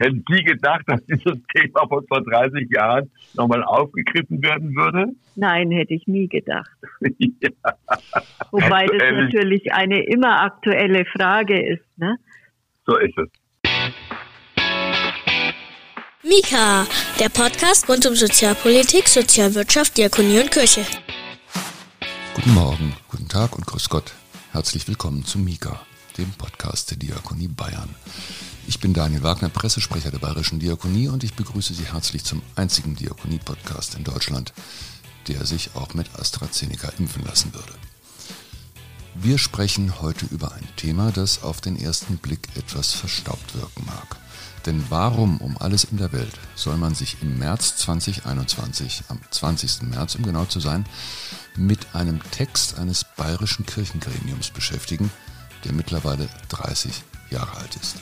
Hätten Sie gedacht, dass dieses Thema von vor 30 Jahren nochmal aufgegriffen werden würde? Nein, hätte ich nie gedacht. ja. Wobei das natürlich eine immer aktuelle Frage ist. Ne? So ist es. Mika, der Podcast rund um Sozialpolitik, Sozialwirtschaft, Diakonie und Kirche. Guten Morgen, guten Tag und grüß Gott. Herzlich willkommen zu Mika, dem Podcast der Diakonie Bayern. Ich bin Daniel Wagner, Pressesprecher der Bayerischen Diakonie und ich begrüße Sie herzlich zum einzigen Diakonie-Podcast in Deutschland, der sich auch mit AstraZeneca impfen lassen würde. Wir sprechen heute über ein Thema, das auf den ersten Blick etwas verstaubt wirken mag. Denn warum um alles in der Welt soll man sich im März 2021, am 20. März um genau zu sein, mit einem Text eines bayerischen Kirchengremiums beschäftigen, der mittlerweile 30 Jahre alt ist?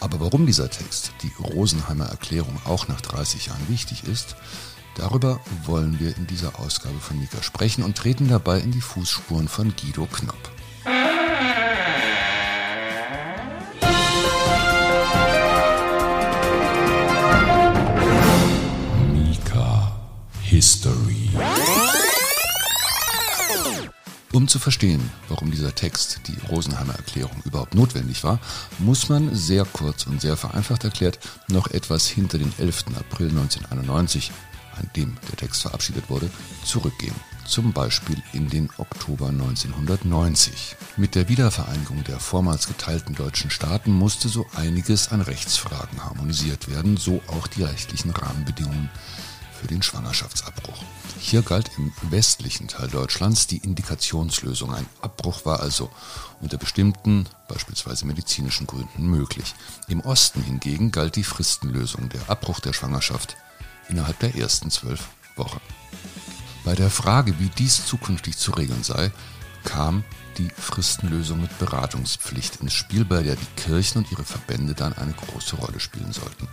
Aber warum dieser Text, die Rosenheimer Erklärung, auch nach 30 Jahren wichtig ist, darüber wollen wir in dieser Ausgabe von Mika sprechen und treten dabei in die Fußspuren von Guido Knopp. Um zu verstehen, warum dieser Text, die Rosenheimer Erklärung, überhaupt notwendig war, muss man sehr kurz und sehr vereinfacht erklärt noch etwas hinter den 11. April 1991, an dem der Text verabschiedet wurde, zurückgehen. Zum Beispiel in den Oktober 1990. Mit der Wiedervereinigung der vormals geteilten deutschen Staaten musste so einiges an Rechtsfragen harmonisiert werden, so auch die rechtlichen Rahmenbedingungen für den Schwangerschaftsabbruch. Hier galt im westlichen Teil Deutschlands die Indikationslösung. Ein Abbruch war also unter bestimmten, beispielsweise medizinischen Gründen möglich. Im Osten hingegen galt die Fristenlösung, der Abbruch der Schwangerschaft innerhalb der ersten zwölf Wochen. Bei der Frage, wie dies zukünftig zu regeln sei, kam die Fristenlösung mit Beratungspflicht ins Spiel, bei der die Kirchen und ihre Verbände dann eine große Rolle spielen sollten.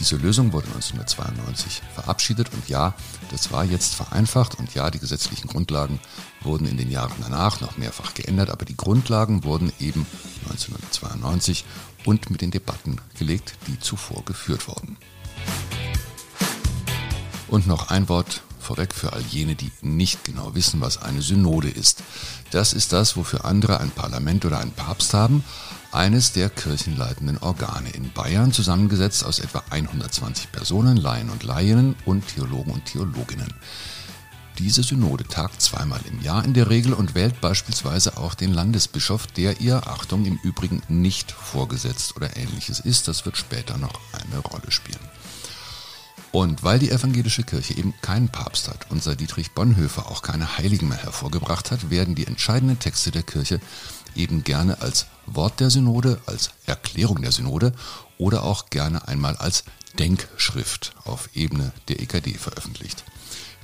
Diese Lösung wurde 1992 verabschiedet und ja, das war jetzt vereinfacht und ja, die gesetzlichen Grundlagen wurden in den Jahren danach noch mehrfach geändert, aber die Grundlagen wurden eben 1992 und mit den Debatten gelegt, die zuvor geführt wurden. Und noch ein Wort vorweg für all jene, die nicht genau wissen, was eine Synode ist. Das ist das, wofür andere ein Parlament oder einen Papst haben, eines der kirchenleitenden Organe in Bayern, zusammengesetzt aus etwa 120 Personen, Laien und Laien und Theologen und Theologinnen. Diese Synode tagt zweimal im Jahr in der Regel und wählt beispielsweise auch den Landesbischof, der ihr, Achtung, im Übrigen nicht vorgesetzt oder ähnliches ist. Das wird später noch eine Rolle spielen. Und weil die evangelische Kirche eben keinen Papst hat, unser Dietrich Bonhoeffer auch keine Heiligen mehr hervorgebracht hat, werden die entscheidenden Texte der Kirche eben gerne als Wort der Synode, als Erklärung der Synode oder auch gerne einmal als Denkschrift auf Ebene der EKD veröffentlicht.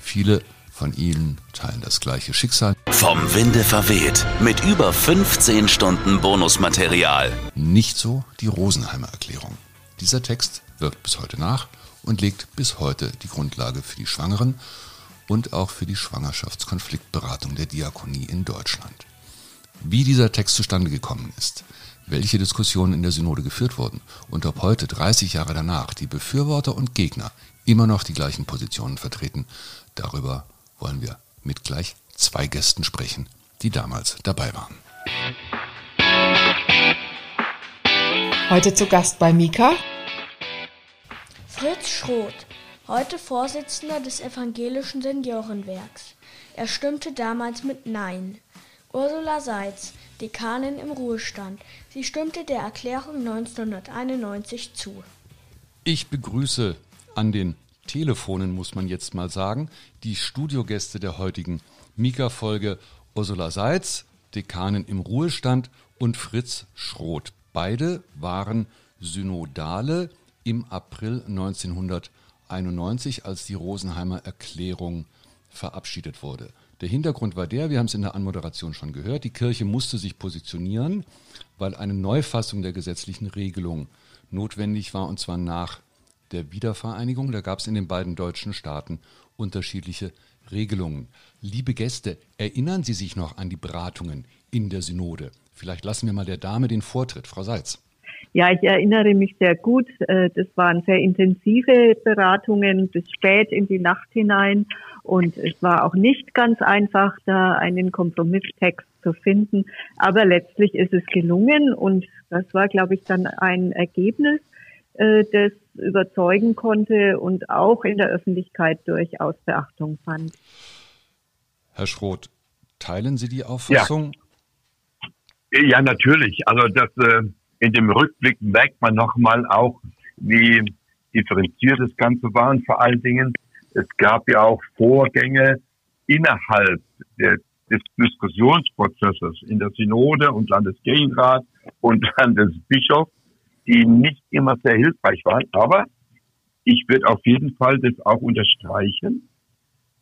Viele von ihnen teilen das gleiche Schicksal. Vom Winde verweht mit über 15 Stunden Bonusmaterial. Nicht so die Rosenheimer Erklärung. Dieser Text wirkt bis heute nach und legt bis heute die Grundlage für die Schwangeren und auch für die Schwangerschaftskonfliktberatung der Diakonie in Deutschland. Wie dieser Text zustande gekommen ist, welche Diskussionen in der Synode geführt wurden und ob heute, 30 Jahre danach, die Befürworter und Gegner immer noch die gleichen Positionen vertreten, darüber wollen wir mit gleich zwei Gästen sprechen, die damals dabei waren. Heute zu Gast bei Mika Fritz Schroth, heute Vorsitzender des Evangelischen Seniorenwerks. Er stimmte damals mit Nein. Ursula Seitz, Dekanin im Ruhestand. Sie stimmte der Erklärung 1991 zu. Ich begrüße an den Telefonen, muss man jetzt mal sagen, die Studiogäste der heutigen Mika-Folge Ursula Seitz, Dekanin im Ruhestand und Fritz Schroth. Beide waren synodale im April 1991, als die Rosenheimer Erklärung verabschiedet wurde. Der Hintergrund war der, wir haben es in der Anmoderation schon gehört, die Kirche musste sich positionieren, weil eine Neufassung der gesetzlichen Regelung notwendig war, und zwar nach der Wiedervereinigung. Da gab es in den beiden deutschen Staaten unterschiedliche Regelungen. Liebe Gäste, erinnern Sie sich noch an die Beratungen in der Synode? Vielleicht lassen wir mal der Dame den Vortritt, Frau Seitz. Ja, ich erinnere mich sehr gut. Äh, das waren sehr intensive Beratungen bis spät in die Nacht hinein. Und es war auch nicht ganz einfach, da einen Kompromisstext zu finden. Aber letztlich ist es gelungen. Und das war, glaube ich, dann ein Ergebnis, äh, das überzeugen konnte und auch in der Öffentlichkeit durchaus Beachtung fand. Herr Schroth, teilen Sie die Auffassung? Ja, ja natürlich. Also das äh, in dem Rückblick merkt man nochmal auch, wie differenziert das Ganze war. Und vor allen Dingen, es gab ja auch Vorgänge innerhalb der, des Diskussionsprozesses in der Synode und Landeskirchenrat und Landesbischof, die nicht immer sehr hilfreich waren. Aber ich würde auf jeden Fall das auch unterstreichen.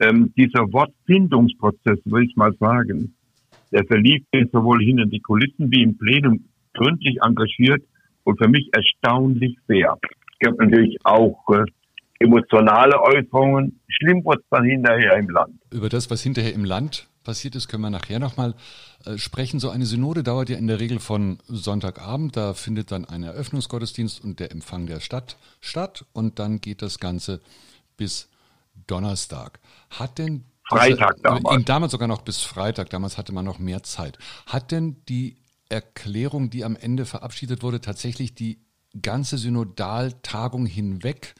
Ähm, dieser Wortfindungsprozess, will ich mal sagen, der verlief sowohl hinter die Kulissen wie im Plenum gründlich engagiert und für mich erstaunlich fair. Es gab natürlich auch äh, emotionale Äußerungen. Schlimm wurde es dann hinterher im Land. Über das, was hinterher im Land passiert ist, können wir nachher nochmal äh, sprechen. So eine Synode dauert ja in der Regel von Sonntagabend. Da findet dann ein Eröffnungsgottesdienst und der Empfang der Stadt statt. Und dann geht das Ganze bis Donnerstag. Hat denn Freitag damals. Damals sogar noch bis Freitag. Damals hatte man noch mehr Zeit. Hat denn die Erklärung, die am Ende verabschiedet wurde, tatsächlich die ganze Synodaltagung hinweg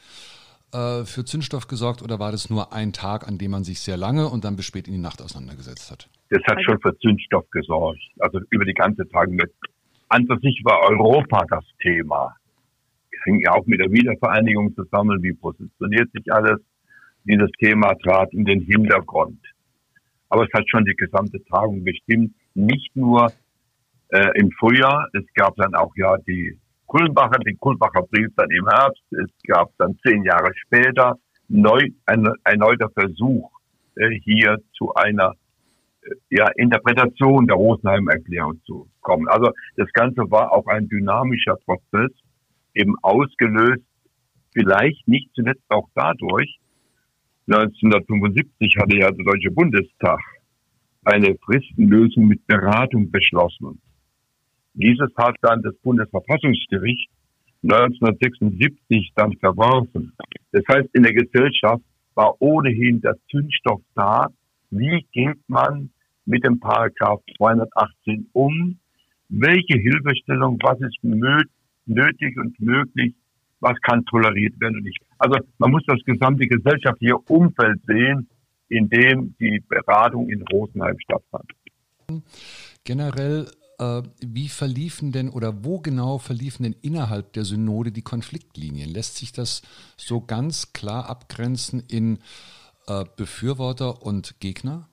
äh, für Zündstoff gesorgt oder war das nur ein Tag, an dem man sich sehr lange und dann bis spät in die Nacht auseinandergesetzt hat? Das hat schon für Zündstoff gesorgt, also über die ganze Tagung. An sich war Europa das Thema. Es hing ja auch mit der Wiedervereinigung zusammen, wie positioniert sich alles. Dieses Thema trat in den Hintergrund. Aber es hat schon die gesamte Tagung bestimmt, nicht nur äh, im Frühjahr. Es gab dann auch ja die Kulmbacher, den Kulmbacher Brief dann im Herbst. Es gab dann zehn Jahre später neu, ein erneuter Versuch, äh, hier zu einer äh, ja, Interpretation der Rosenheim-Erklärung zu kommen. Also das Ganze war auch ein dynamischer Prozess, eben ausgelöst, vielleicht nicht zuletzt auch dadurch, 1975 hatte ja der Deutsche Bundestag eine Fristenlösung mit Beratung beschlossen. Dieses hat dann das Bundesverfassungsgericht 1976 dann verworfen. Das heißt, in der Gesellschaft war ohnehin der Zündstoff da. Wie geht man mit dem Paragraph 218 um? Welche Hilfestellung, was ist nötig und möglich, was kann toleriert werden und nicht. Also man muss das gesamte gesellschaftliche Umfeld sehen, in dem die Beratung in Rosenheim stattfand. Generell äh, wie verliefen denn oder wo genau verliefen denn innerhalb der Synode die Konfliktlinien? Lässt sich das so ganz klar abgrenzen in äh, Befürworter und Gegner?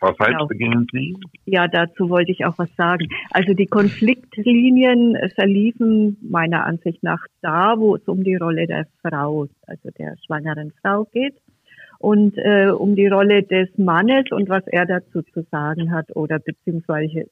Frau Seitz, genau. beginnen Sie? Ja, dazu wollte ich auch was sagen. Also die Konfliktlinien verliefen meiner Ansicht nach da, wo es um die Rolle der Frau, also der schwangeren Frau geht und äh, um die Rolle des Mannes und was er dazu zu sagen hat oder beziehungsweise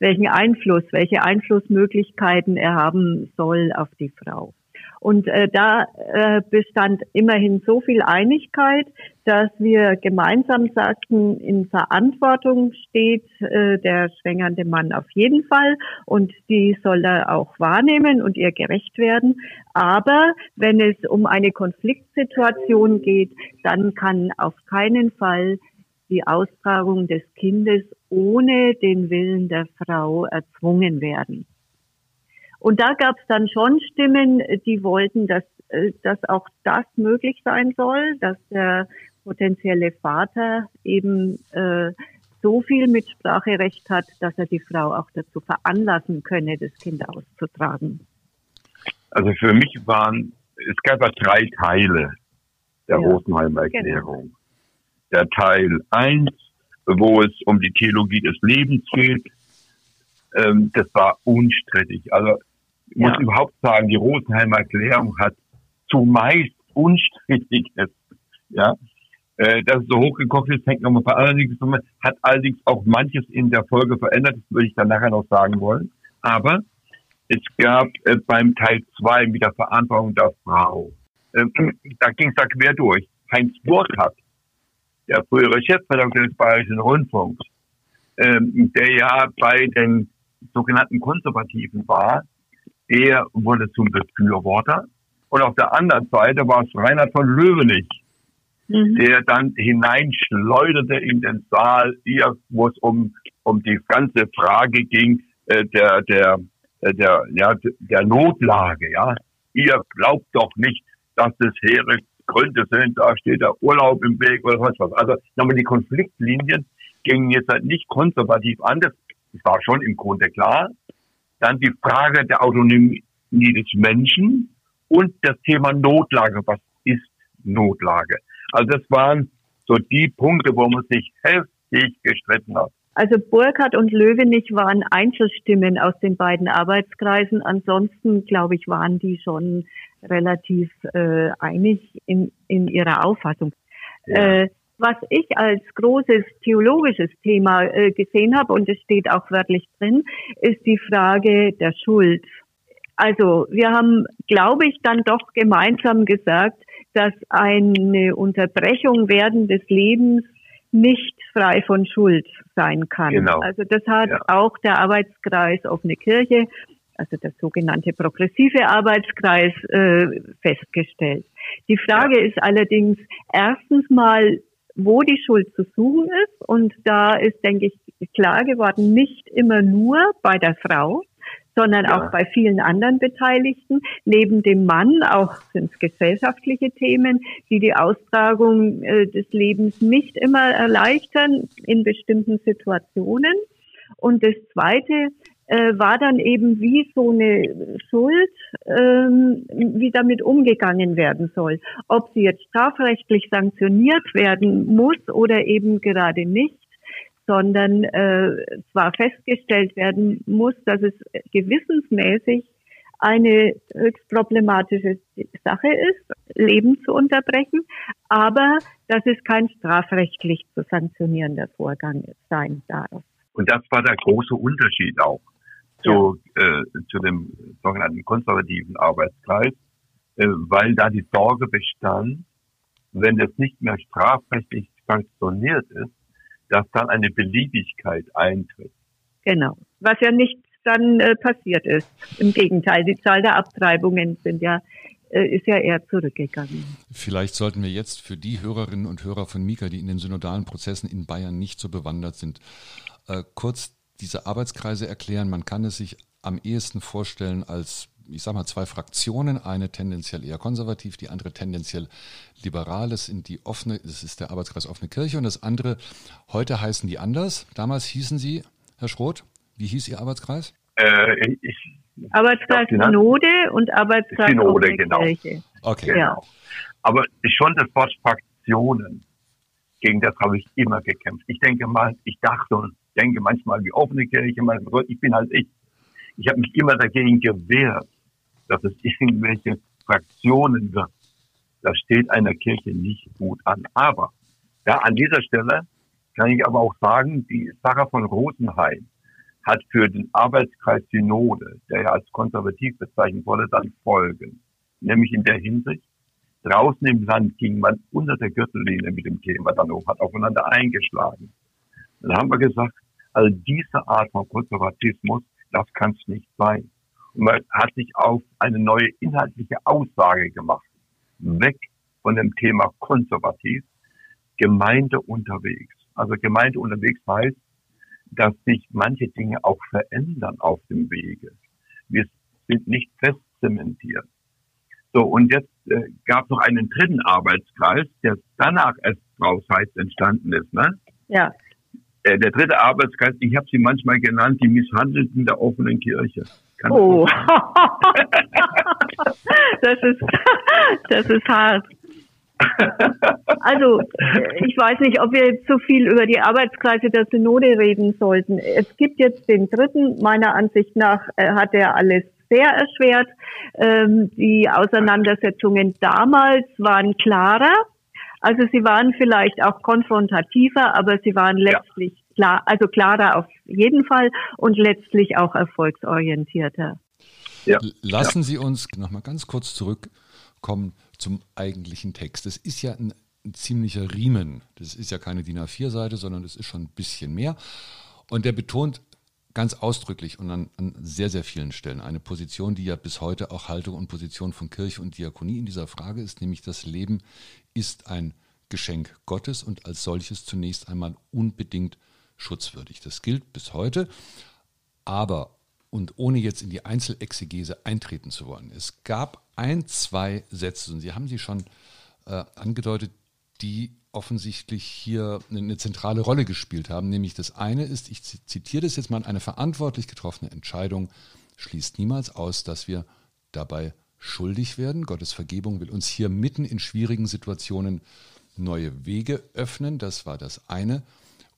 welchen Einfluss, welche Einflussmöglichkeiten er haben soll auf die Frau. Und äh, da äh, bestand immerhin so viel Einigkeit, dass wir gemeinsam sagten, in Verantwortung steht äh, der schwängernde Mann auf jeden Fall und die soll er auch wahrnehmen und ihr gerecht werden. Aber wenn es um eine Konfliktsituation geht, dann kann auf keinen Fall die Austragung des Kindes ohne den Willen der Frau erzwungen werden. Und da gab es dann schon Stimmen, die wollten, dass, äh, dass auch das möglich sein soll, dass der potenzielle Vater eben äh, so viel Mitspracherecht hat, dass er die Frau auch dazu veranlassen könne, das Kind auszutragen. Also für mich waren, es gab ja drei Teile der ja, Rosenheimer genau. Erklärung. Genau. Der Teil eins, wo es um die Theologie des Lebens geht, ähm, das war unstrittig. Also ich muss überhaupt sagen, die Rosenheimer Erklärung hat zumeist Unstrittiges, ja, äh, dass es so hochgekocht ist, hängt nochmal bei allerdings, hat allerdings auch manches in der Folge verändert, das würde ich dann nachher noch sagen wollen. Aber es gab äh, beim Teil zwei mit der Verantwortung der Frau, äh, da ging es da quer durch. Heinz Burkhardt, der frühere Chefredakteur des Bayerischen Rundfunks, ähm, der ja bei den sogenannten Konservativen war, der wurde zum Befürworter. Und auf der anderen Seite war es Reinhard von Löwenich, mhm. der dann hineinschleuderte in den Saal, wo es um, um die ganze Frage ging, äh, der, der, äh, der, ja, der Notlage, ja. Ihr glaubt doch nicht, dass das Heere Gründe sind, da steht der Urlaub im Weg oder was was. Also nochmal die Konfliktlinien gingen jetzt halt nicht konservativ an, das war schon im Grunde klar. Dann die Frage der Autonomie des Menschen und das Thema Notlage. Was ist Notlage? Also das waren so die Punkte, wo man sich heftig gestritten hat. Also Burkhardt und Löwenich waren Einzelstimmen aus den beiden Arbeitskreisen. Ansonsten, glaube ich, waren die schon relativ äh, einig in, in ihrer Auffassung. Ja. Äh, was ich als großes theologisches Thema äh, gesehen habe, und es steht auch wörtlich drin, ist die Frage der Schuld. Also wir haben, glaube ich, dann doch gemeinsam gesagt, dass eine Unterbrechung werden des Lebens nicht frei von Schuld sein kann. Genau. Also das hat ja. auch der Arbeitskreis Offene Kirche, also der sogenannte progressive Arbeitskreis, äh, festgestellt. Die Frage ja. ist allerdings erstens mal, wo die Schuld zu suchen ist. Und da ist, denke ich, klar geworden, nicht immer nur bei der Frau, sondern ja. auch bei vielen anderen Beteiligten. Neben dem Mann auch sind es gesellschaftliche Themen, die die Austragung äh, des Lebens nicht immer erleichtern in bestimmten Situationen. Und das Zweite äh, war dann eben, wie so eine Schuld, ähm, wie damit umgegangen werden soll. Ob sie jetzt strafrechtlich sanktioniert werden muss oder eben gerade nicht sondern äh, zwar festgestellt werden muss, dass es gewissensmäßig eine höchst problematische Sache ist, Leben zu unterbrechen, aber dass es kein strafrechtlich zu sanktionierender Vorgang sein darf. Und das war der große Unterschied auch zu, ja. äh, zu dem sogenannten konservativen Arbeitskreis, äh, weil da die Sorge bestand, wenn das nicht mehr strafrechtlich sanktioniert ist, dass dann eine Beliebigkeit eintritt. Genau. Was ja nicht dann äh, passiert ist. Im Gegenteil, die Zahl der Abtreibungen sind ja äh, ist ja eher zurückgegangen. Vielleicht sollten wir jetzt für die Hörerinnen und Hörer von Mika, die in den synodalen Prozessen in Bayern nicht so bewandert sind, äh, kurz diese Arbeitskreise erklären. Man kann es sich am ehesten vorstellen als ich sage mal, zwei Fraktionen, eine tendenziell eher konservativ, die andere tendenziell liberal. Das sind die offene, das ist der Arbeitskreis offene Kirche und das andere, heute heißen die anders. Damals hießen sie, Herr Schroth, wie hieß Ihr Arbeitskreis? Äh, ich, Arbeitskreis Synode und Arbeitskreis Synode, offene genau. Kirche. Okay. Genau. Ja. Aber schon das Wort Fraktionen, gegen das habe ich immer gekämpft. Ich denke mal, ich dachte und denke manchmal wie offene Kirche, ich bin halt ich. Ich habe mich immer dagegen gewehrt, dass es irgendwelche Fraktionen wird. Das steht einer Kirche nicht gut an. Aber ja, an dieser Stelle kann ich aber auch sagen, die Sache von Rosenheim hat für den Arbeitskreis Synode, der ja als konservativ bezeichnet wurde, dann Folgen. Nämlich in der Hinsicht, draußen im Land ging man unter der Gürtellinie mit dem Thema dann hoch, hat aufeinander eingeschlagen. Dann haben wir gesagt, also diese Art von Konservatismus, das kann es nicht sein. Und man hat sich auf eine neue inhaltliche Aussage gemacht. Weg von dem Thema konservativ, Gemeinde unterwegs. Also Gemeinde unterwegs heißt, dass sich manche Dinge auch verändern auf dem Wege. Wir sind nicht fest zementiert. So, und jetzt äh, gab es noch einen dritten Arbeitskreis, der danach erst draus heißt entstanden ist. Ne? Ja. Äh, der dritte Arbeitskreis, ich habe sie manchmal genannt, die Misshandelten der offenen Kirche. Kann oh, das ist das ist hart. Also, ich weiß nicht, ob wir jetzt so viel über die Arbeitskreise der Synode reden sollten. Es gibt jetzt den dritten, meiner Ansicht nach äh, hat er alles sehr erschwert. Ähm, die Auseinandersetzungen damals waren klarer. Also sie waren vielleicht auch konfrontativer, aber sie waren letztlich ja. klar, also klarer auf jeden Fall und letztlich auch erfolgsorientierter. Ja. Lassen Sie uns noch mal ganz kurz zurückkommen zum eigentlichen Text. Es ist ja ein, ein ziemlicher Riemen. Das ist ja keine DIN A4-Seite, sondern es ist schon ein bisschen mehr. Und der betont ganz ausdrücklich und an, an, sehr, sehr vielen Stellen eine Position, die ja bis heute auch Haltung und Position von Kirche und Diakonie in dieser Frage ist, nämlich das Leben ist ein Geschenk Gottes und als solches zunächst einmal unbedingt schutzwürdig. Das gilt bis heute, aber und ohne jetzt in die Einzelexegese eintreten zu wollen, es gab ein, zwei Sätze, und Sie haben sie schon äh, angedeutet, die offensichtlich hier eine zentrale Rolle gespielt haben. Nämlich das eine ist, ich zitiere das jetzt mal, eine verantwortlich getroffene Entscheidung schließt niemals aus, dass wir dabei schuldig werden. Gottes Vergebung will uns hier mitten in schwierigen Situationen neue Wege öffnen. Das war das eine.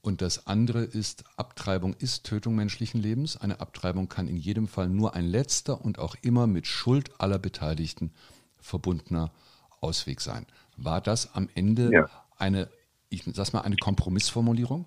Und das andere ist, Abtreibung ist Tötung menschlichen Lebens. Eine Abtreibung kann in jedem Fall nur ein letzter und auch immer mit Schuld aller Beteiligten verbundener Ausweg sein. War das am Ende ja eine, ich sag mal, eine Kompromissformulierung?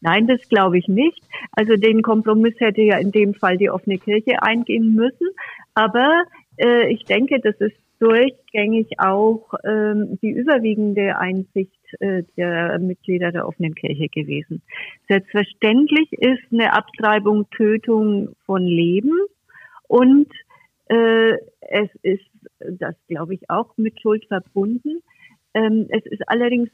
Nein, das glaube ich nicht. Also den Kompromiss hätte ja in dem Fall die offene Kirche eingehen müssen. Aber äh, ich denke, das ist durchgängig auch ähm, die überwiegende Einsicht äh, der Mitglieder der offenen Kirche gewesen. Selbstverständlich ist eine Abtreibung Tötung von Leben und äh, es ist, das glaube ich, auch mit Schuld verbunden. Ähm, es ist allerdings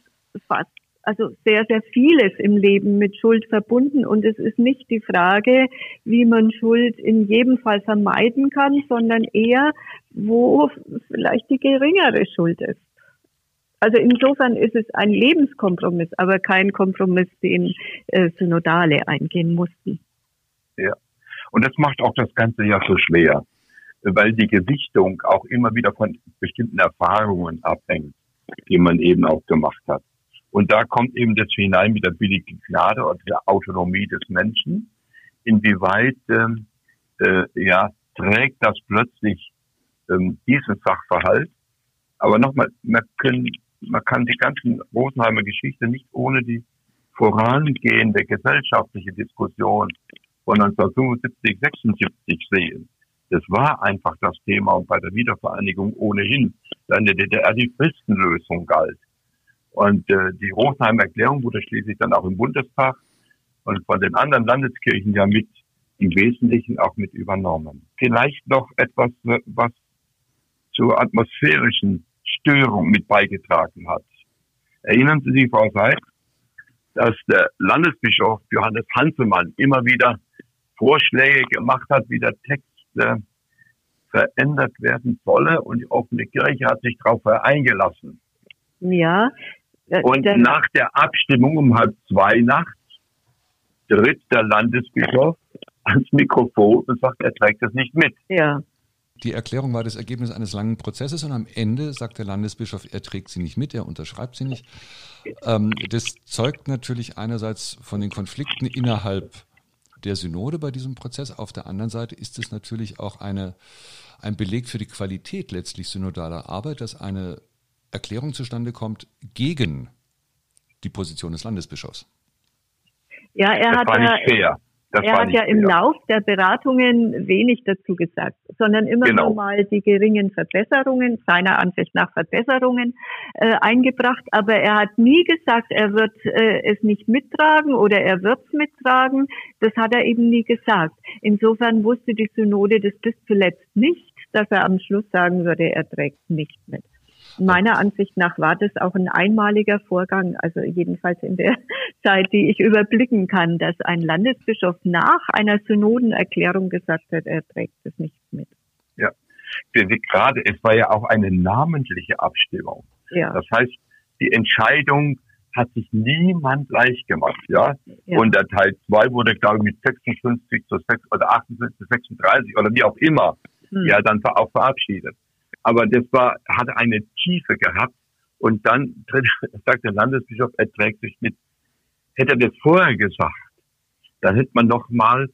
fast, also sehr, sehr vieles im Leben mit Schuld verbunden und es ist nicht die Frage, wie man Schuld in jedem Fall vermeiden kann, sondern eher, wo vielleicht die geringere Schuld ist. Also insofern ist es ein Lebenskompromiss, aber kein Kompromiss, den äh, Synodale eingehen mussten. Ja, und das macht auch das Ganze ja so schwer, weil die Gewichtung auch immer wieder von bestimmten Erfahrungen abhängt die man eben auch gemacht hat. Und da kommt eben das hinein mit der billigen Gnade oder der Autonomie des Menschen. Inwieweit ähm, äh, ja, trägt das plötzlich ähm, diesen Sachverhalt? Aber nochmal, man, können, man kann die ganzen Rosenheimer Geschichte nicht ohne die vorangehende gesellschaftliche Diskussion von 1975, 76 sehen. Das war einfach das Thema und bei der Wiedervereinigung ohnehin dann der DDR die Fristenlösung galt. Und äh, die Rosenheimer Erklärung wurde schließlich dann auch im Bundestag und von den anderen Landeskirchen ja mit im Wesentlichen auch mit übernommen. Vielleicht noch etwas, was zur atmosphärischen Störung mit beigetragen hat. Erinnern Sie sich, Frau Seid, dass der Landesbischof Johannes Hansemann immer wieder Vorschläge gemacht hat, wie der Text äh, verändert werden solle und die offene Kirche hat sich darauf eingelassen. Ja. Äh, und nach der Abstimmung um halb zwei nachts tritt der Landesbischof ans Mikrofon und sagt, er trägt das nicht mit. Ja. Die Erklärung war das Ergebnis eines langen Prozesses und am Ende sagt der Landesbischof, er trägt sie nicht mit, er unterschreibt sie nicht. Ähm, das zeugt natürlich einerseits von den Konflikten innerhalb der Synode bei diesem Prozess. Auf der anderen Seite ist es natürlich auch eine, ein Beleg für die Qualität letztlich synodaler Arbeit, dass eine Erklärung zustande kommt gegen die Position des Landesbischofs. Ja, er das hat war nicht fair. Das er hat ja im Lauf der Beratungen wenig dazu gesagt, sondern immer genau. nur mal die geringen Verbesserungen, seiner Ansicht nach Verbesserungen, äh, eingebracht. Aber er hat nie gesagt, er wird äh, es nicht mittragen oder er wird es mittragen. Das hat er eben nie gesagt. Insofern wusste die Synode das bis zuletzt nicht, dass er am Schluss sagen würde, er trägt nicht mit. Meiner Ansicht nach war das auch ein einmaliger Vorgang, also jedenfalls in der Zeit, die ich überblicken kann, dass ein Landesbischof nach einer Synodenerklärung gesagt hat, er trägt es nicht mit. Ja, gerade, es war ja auch eine namentliche Abstimmung. Ja. Das heißt, die Entscheidung hat sich niemand leicht gemacht, ja. ja. Und der Teil 2 wurde, glaube ich, mit 56 zu 6 oder 58 zu 36 oder wie auch immer, hm. ja, dann auch verabschiedet. Aber das war, hat eine Tiefe gehabt. Und dann sagt der Landesbischof, er trägt sich mit. Hätte er das vorher gesagt, dann hätte man noch mal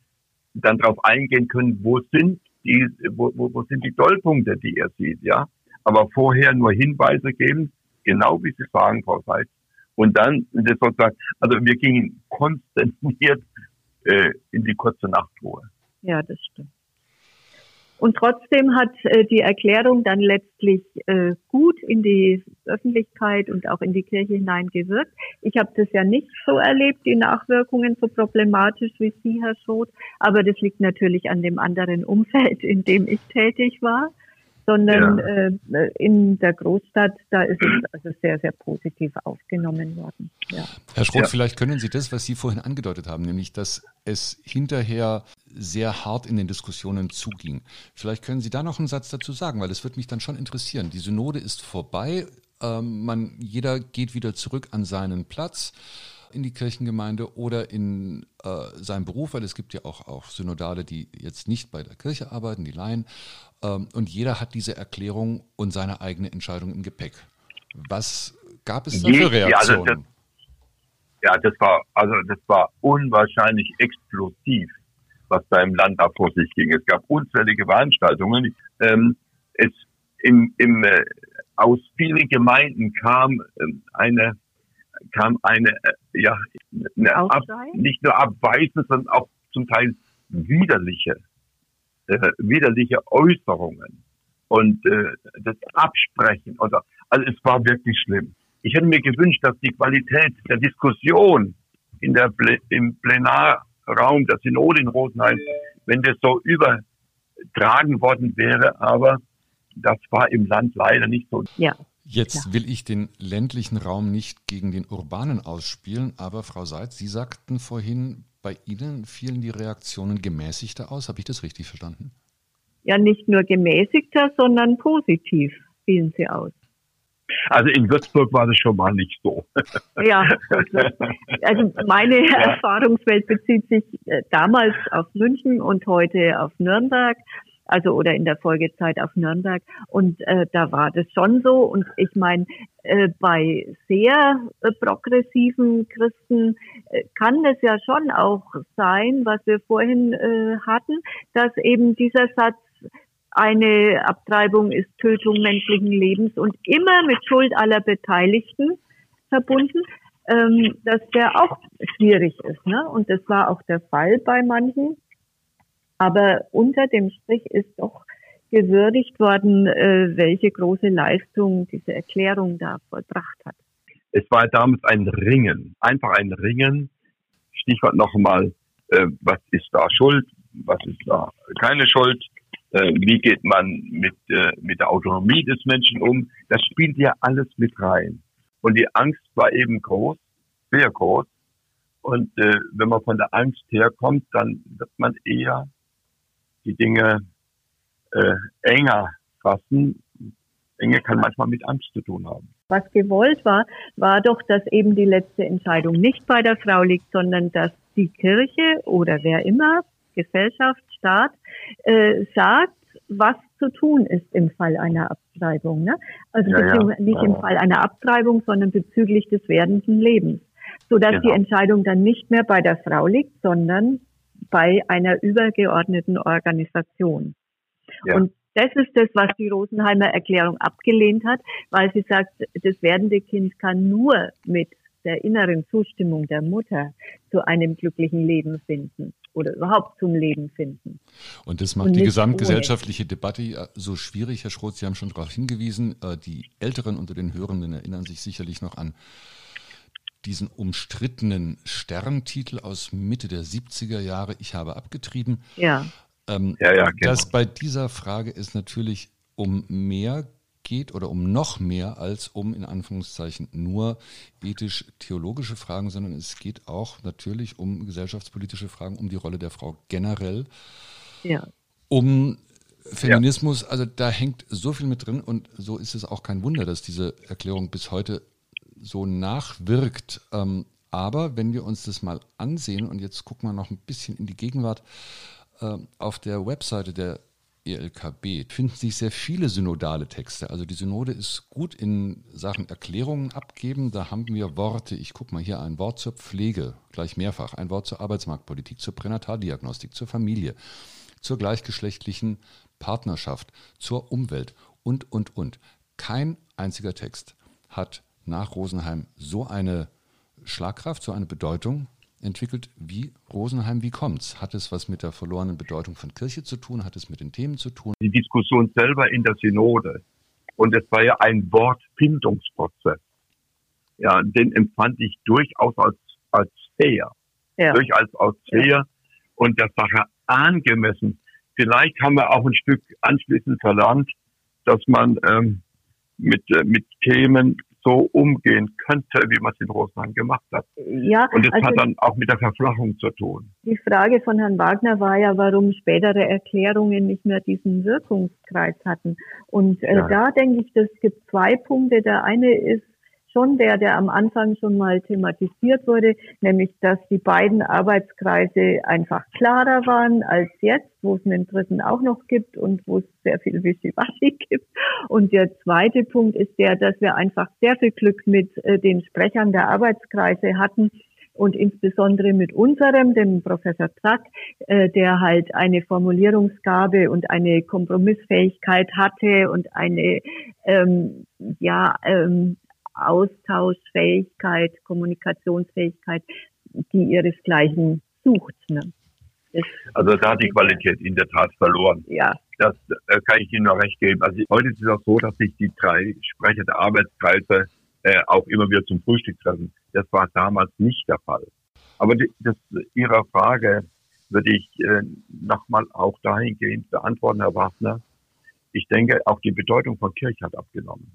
dann darauf eingehen können, wo sind die, wo, wo, sind die Dollpunkte, die er sieht, ja. Aber vorher nur Hinweise geben, genau wie Sie sagen, Frau Seitz. Und dann das sozusagen, also wir gingen konzentriert äh, in die kurze Nachtruhe. Ja, das stimmt. Und trotzdem hat äh, die Erklärung dann letztlich äh, gut in die Öffentlichkeit und auch in die Kirche hineingewirkt. Ich habe das ja nicht so erlebt, die Nachwirkungen so problematisch wie Sie, Herr Schroth, aber das liegt natürlich an dem anderen Umfeld, in dem ich tätig war sondern ja. äh, in der Großstadt, da ist es also sehr, sehr positiv aufgenommen worden. Ja. Herr Schroth, ja. vielleicht können Sie das, was Sie vorhin angedeutet haben, nämlich, dass es hinterher sehr hart in den Diskussionen zuging. Vielleicht können Sie da noch einen Satz dazu sagen, weil das würde mich dann schon interessieren. Die Synode ist vorbei, ähm, man, jeder geht wieder zurück an seinen Platz in die Kirchengemeinde oder in äh, seinen Beruf, weil es gibt ja auch, auch Synodale, die jetzt nicht bei der Kirche arbeiten, die Laien. Ähm, und jeder hat diese Erklärung und seine eigene Entscheidung im Gepäck. Was gab es da für Reaktionen? Ja, also das, ja, das war, also das war unwahrscheinlich explosiv, was da im Land da vor sich ging. Es gab unzählige Veranstaltungen. Ähm, es im, im, äh, aus vielen Gemeinden kam äh, eine kam eine äh, ja eine Ab, nicht nur abweisende, sondern auch zum Teil widerliche äh, widerliche Äußerungen und äh, das Absprechen. Also, also es war wirklich schlimm. Ich hätte mir gewünscht, dass die Qualität der Diskussion in der im Plenarraum der Synode in Rosenheim, wenn das so übertragen worden wäre, aber das war im Land leider nicht so. Ja. Jetzt ja. will ich den ländlichen Raum nicht gegen den urbanen ausspielen, aber Frau Seitz, Sie sagten vorhin, bei Ihnen fielen die Reaktionen gemäßigter aus. Habe ich das richtig verstanden? Ja, nicht nur gemäßigter, sondern positiv fielen sie aus. Also in Würzburg war das schon mal nicht so. Ja, also meine ja. Erfahrungswelt bezieht sich äh, damals auf München und heute auf Nürnberg also oder in der Folgezeit auf Nürnberg. Und äh, da war das schon so. Und ich meine, äh, bei sehr äh, progressiven Christen äh, kann es ja schon auch sein, was wir vorhin äh, hatten, dass eben dieser Satz eine Abtreibung ist Tötung menschlichen Lebens und immer mit Schuld aller Beteiligten verbunden, ähm, dass der auch schwierig ist. Ne? Und das war auch der Fall bei manchen. Aber unter dem Strich ist doch gewürdigt worden, äh, welche große Leistung diese Erklärung da vollbracht hat. Es war damals ein Ringen, einfach ein Ringen. Stichwort nochmal, äh, was ist da Schuld, was ist da keine Schuld, äh, wie geht man mit, mit der Autonomie des Menschen um. Das spielt ja alles mit rein. Und die Angst war eben groß, sehr groß. Und wenn man von der Angst herkommt, dann wird man eher die Dinge äh, enger fassen. Enge kann manchmal mit Angst zu tun haben. Was gewollt war, war doch, dass eben die letzte Entscheidung nicht bei der Frau liegt, sondern dass die Kirche oder wer immer, Gesellschaft, Staat, äh, sagt, was zu tun ist im Fall einer Abtreibung. Ne? Also ja, ja. nicht im Fall einer Abtreibung, sondern bezüglich des werdenden Lebens. Sodass genau. die Entscheidung dann nicht mehr bei der Frau liegt, sondern bei einer übergeordneten Organisation. Ja. Und das ist das, was die Rosenheimer Erklärung abgelehnt hat, weil sie sagt, das werdende Kind kann nur mit der inneren Zustimmung der Mutter zu einem glücklichen Leben finden oder überhaupt zum Leben finden. Und das macht Und die gesamtgesellschaftliche ohne. Debatte so schwierig, Herr Schroth, Sie haben schon darauf hingewiesen. Äh, die Älteren unter den Hörenden erinnern sich sicherlich noch an diesen umstrittenen Sterntitel aus Mitte der 70er Jahre, Ich habe abgetrieben. Ja. Ähm, ja, ja, genau. Dass bei dieser Frage es natürlich um mehr geht oder um noch mehr als um in Anführungszeichen nur ethisch-theologische Fragen, sondern es geht auch natürlich um gesellschaftspolitische Fragen, um die Rolle der Frau generell, ja. um Feminismus. Ja. Also da hängt so viel mit drin und so ist es auch kein Wunder, dass diese Erklärung bis heute so nachwirkt. Ähm, aber wenn wir uns das mal ansehen, und jetzt gucken wir noch ein bisschen in die Gegenwart, äh, auf der Webseite der ELKB finden sich sehr viele synodale Texte. Also die Synode ist gut in Sachen Erklärungen abgeben. Da haben wir Worte, ich gucke mal hier, ein Wort zur Pflege, gleich mehrfach, ein Wort zur Arbeitsmarktpolitik, zur Pränataldiagnostik, zur Familie, zur gleichgeschlechtlichen Partnerschaft, zur Umwelt und, und, und. Kein einziger Text hat nach Rosenheim so eine Schlagkraft, so eine Bedeutung entwickelt wie Rosenheim. Wie kommt's? Hat es was mit der verlorenen Bedeutung von Kirche zu tun? Hat es mit den Themen zu tun? Die Diskussion selber in der Synode. Und es war ja ein Wortfindungsprozess. Ja, den empfand ich durchaus als, als fair. Ja. Durchaus als fair ja. und der Sache angemessen. Vielleicht haben wir auch ein Stück anschließend verlernt, dass man ähm, mit, äh, mit Themen so umgehen könnte, wie man es in Rosenheim gemacht hat. Ja, und das also hat dann auch mit der Verflachung zu tun. Die Frage von Herrn Wagner war ja, warum spätere Erklärungen nicht mehr diesen Wirkungskreis hatten. Und äh, ja. da denke ich, es gibt zwei Punkte. Der eine ist schon der, der am Anfang schon mal thematisiert wurde, nämlich dass die beiden Arbeitskreise einfach klarer waren als jetzt, wo es einen dritten auch noch gibt und wo es sehr viel Wischiwaschi gibt. Und der zweite Punkt ist der, dass wir einfach sehr viel Glück mit äh, den Sprechern der Arbeitskreise hatten, und insbesondere mit unserem, dem Professor Zack, äh, der halt eine Formulierungsgabe und eine Kompromissfähigkeit hatte und eine ähm, ja ähm, Austauschfähigkeit, Kommunikationsfähigkeit, die ihresgleichen sucht. Ne? also da hat die Qualität in der Tat verloren. Ja. Das äh, kann ich Ihnen noch recht geben. Also heute ist es auch so, dass sich die drei Sprecher der Arbeitskreise äh, auch immer wieder zum Frühstück treffen. Das war damals nicht der Fall. Aber die, das, Ihrer Frage würde ich äh, nochmal auch dahingehend beantworten, Herr Wagner. Ich denke, auch die Bedeutung von Kirche hat abgenommen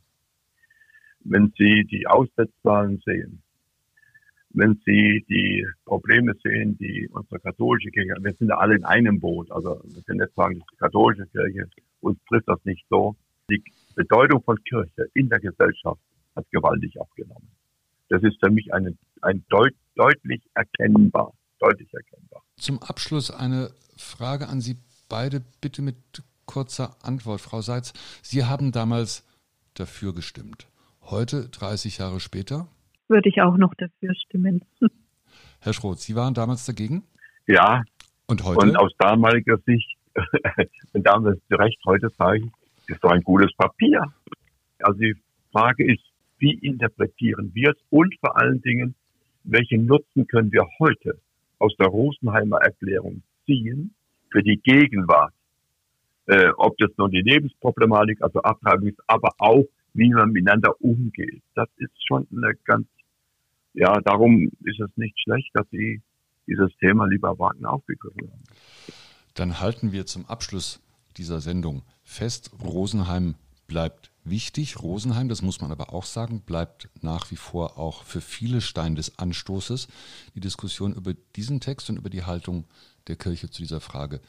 wenn Sie die Aussetzzahlen sehen, wenn Sie die Probleme sehen, die unsere katholische Kirche, wir sind ja alle in einem Boot, also wir können nicht sagen, die katholische Kirche, uns trifft das nicht so. Die Bedeutung von Kirche in der Gesellschaft hat gewaltig abgenommen. Das ist für mich eine, ein deut, deutlich erkennbar, deutlich erkennbar. Zum Abschluss eine Frage an Sie beide, bitte mit kurzer Antwort, Frau Seitz. Sie haben damals dafür gestimmt. Heute, 30 Jahre später? Würde ich auch noch dafür stimmen. Herr Schroth, Sie waren damals dagegen? Ja. Und heute? Und aus damaliger Sicht, und damals recht heute sage ich, ist doch ein gutes Papier. Also die Frage ist, wie interpretieren wir es und vor allen Dingen, welchen Nutzen können wir heute aus der Rosenheimer Erklärung ziehen für die Gegenwart? Äh, ob das nun die Lebensproblematik, also Abtreibung ist, aber auch wie man miteinander umgeht. Das ist schon eine ganz, ja, darum ist es nicht schlecht, dass Sie dieses Thema lieber Wagner aufgegriffen haben. Dann halten wir zum Abschluss dieser Sendung fest, Rosenheim bleibt wichtig. Rosenheim, das muss man aber auch sagen, bleibt nach wie vor auch für viele Stein des Anstoßes. Die Diskussion über diesen Text und über die Haltung der Kirche zu dieser Frage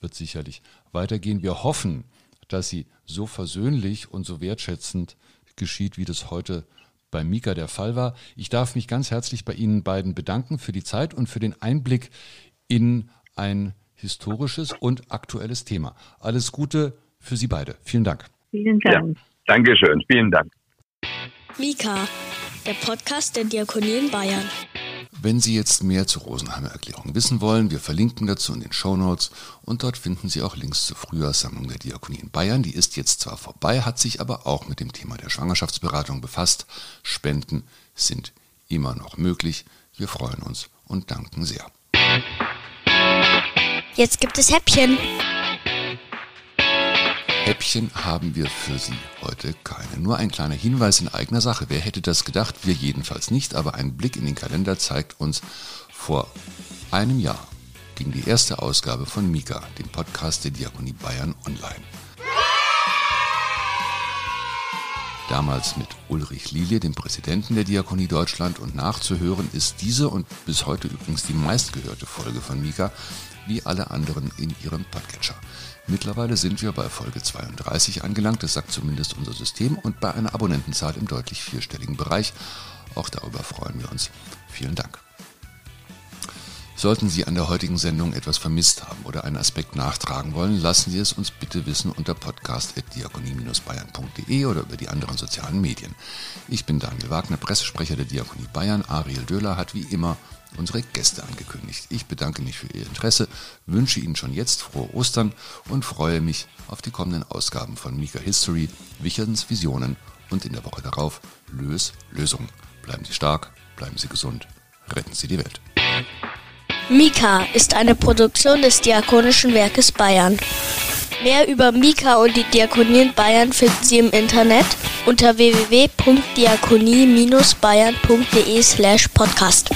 wird sicherlich weitergehen. Wir hoffen, dass sie so versöhnlich und so wertschätzend geschieht, wie das heute bei Mika der Fall war. Ich darf mich ganz herzlich bei Ihnen beiden bedanken für die Zeit und für den Einblick in ein historisches und aktuelles Thema. Alles Gute für Sie beide. Vielen Dank. Vielen Dank. Ja, Dankeschön. Vielen Dank. Mika, der Podcast der Diakonie in Bayern. Wenn Sie jetzt mehr zur Rosenheimer Erklärung wissen wollen, wir verlinken dazu in den Show Notes und dort finden Sie auch Links zur Frühjahrssammlung der Diakonie in Bayern. Die ist jetzt zwar vorbei, hat sich aber auch mit dem Thema der Schwangerschaftsberatung befasst. Spenden sind immer noch möglich. Wir freuen uns und danken sehr. Jetzt gibt es Häppchen. Häppchen haben wir für Sie heute keine. Nur ein kleiner Hinweis in eigener Sache. Wer hätte das gedacht? Wir jedenfalls nicht, aber ein Blick in den Kalender zeigt uns, vor einem Jahr ging die erste Ausgabe von Mika, dem Podcast der Diakonie Bayern, online. Damals mit Ulrich Lilie, dem Präsidenten der Diakonie Deutschland, und nachzuhören ist diese und bis heute übrigens die meistgehörte Folge von Mika, wie alle anderen in ihrem Podcatcher. Mittlerweile sind wir bei Folge 32 angelangt, das sagt zumindest unser System, und bei einer Abonnentenzahl im deutlich vierstelligen Bereich. Auch darüber freuen wir uns. Vielen Dank. Sollten Sie an der heutigen Sendung etwas vermisst haben oder einen Aspekt nachtragen wollen, lassen Sie es uns bitte wissen unter podcast.diakonie-bayern.de oder über die anderen sozialen Medien. Ich bin Daniel Wagner, Pressesprecher der Diakonie Bayern. Ariel Döhler hat wie immer unsere Gäste angekündigt. Ich bedanke mich für Ihr Interesse, wünsche Ihnen schon jetzt frohe Ostern und freue mich auf die kommenden Ausgaben von Mika History, Wicherns Visionen und in der Woche darauf Lös Lösung. Bleiben Sie stark, bleiben Sie gesund, retten Sie die Welt. Mika ist eine Produktion des Diakonischen Werkes Bayern. Mehr über Mika und die Diakonie in Bayern finden Sie im Internet unter www.diakonie-bayern.de slash podcast.